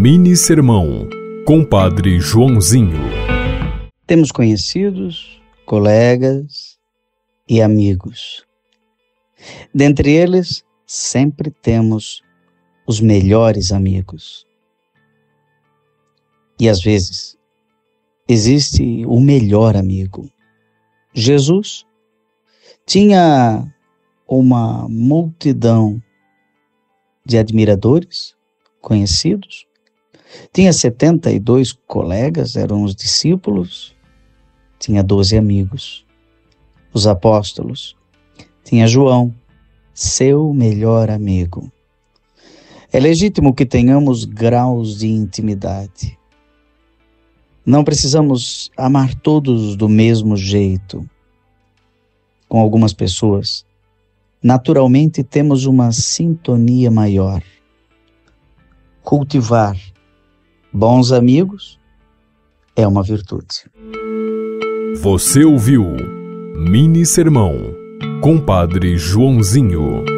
Mini Sermão, Compadre Joãozinho. Temos conhecidos, colegas e amigos. Dentre eles, sempre temos os melhores amigos. E às vezes, existe o melhor amigo. Jesus tinha uma multidão de admiradores, conhecidos, tinha 72 colegas, eram os discípulos, tinha 12 amigos, os apóstolos, tinha João, seu melhor amigo. É legítimo que tenhamos graus de intimidade. Não precisamos amar todos do mesmo jeito. Com algumas pessoas, naturalmente temos uma sintonia maior. Cultivar bons amigos é uma virtude. Você ouviu Mini Sermão, Compadre Joãozinho.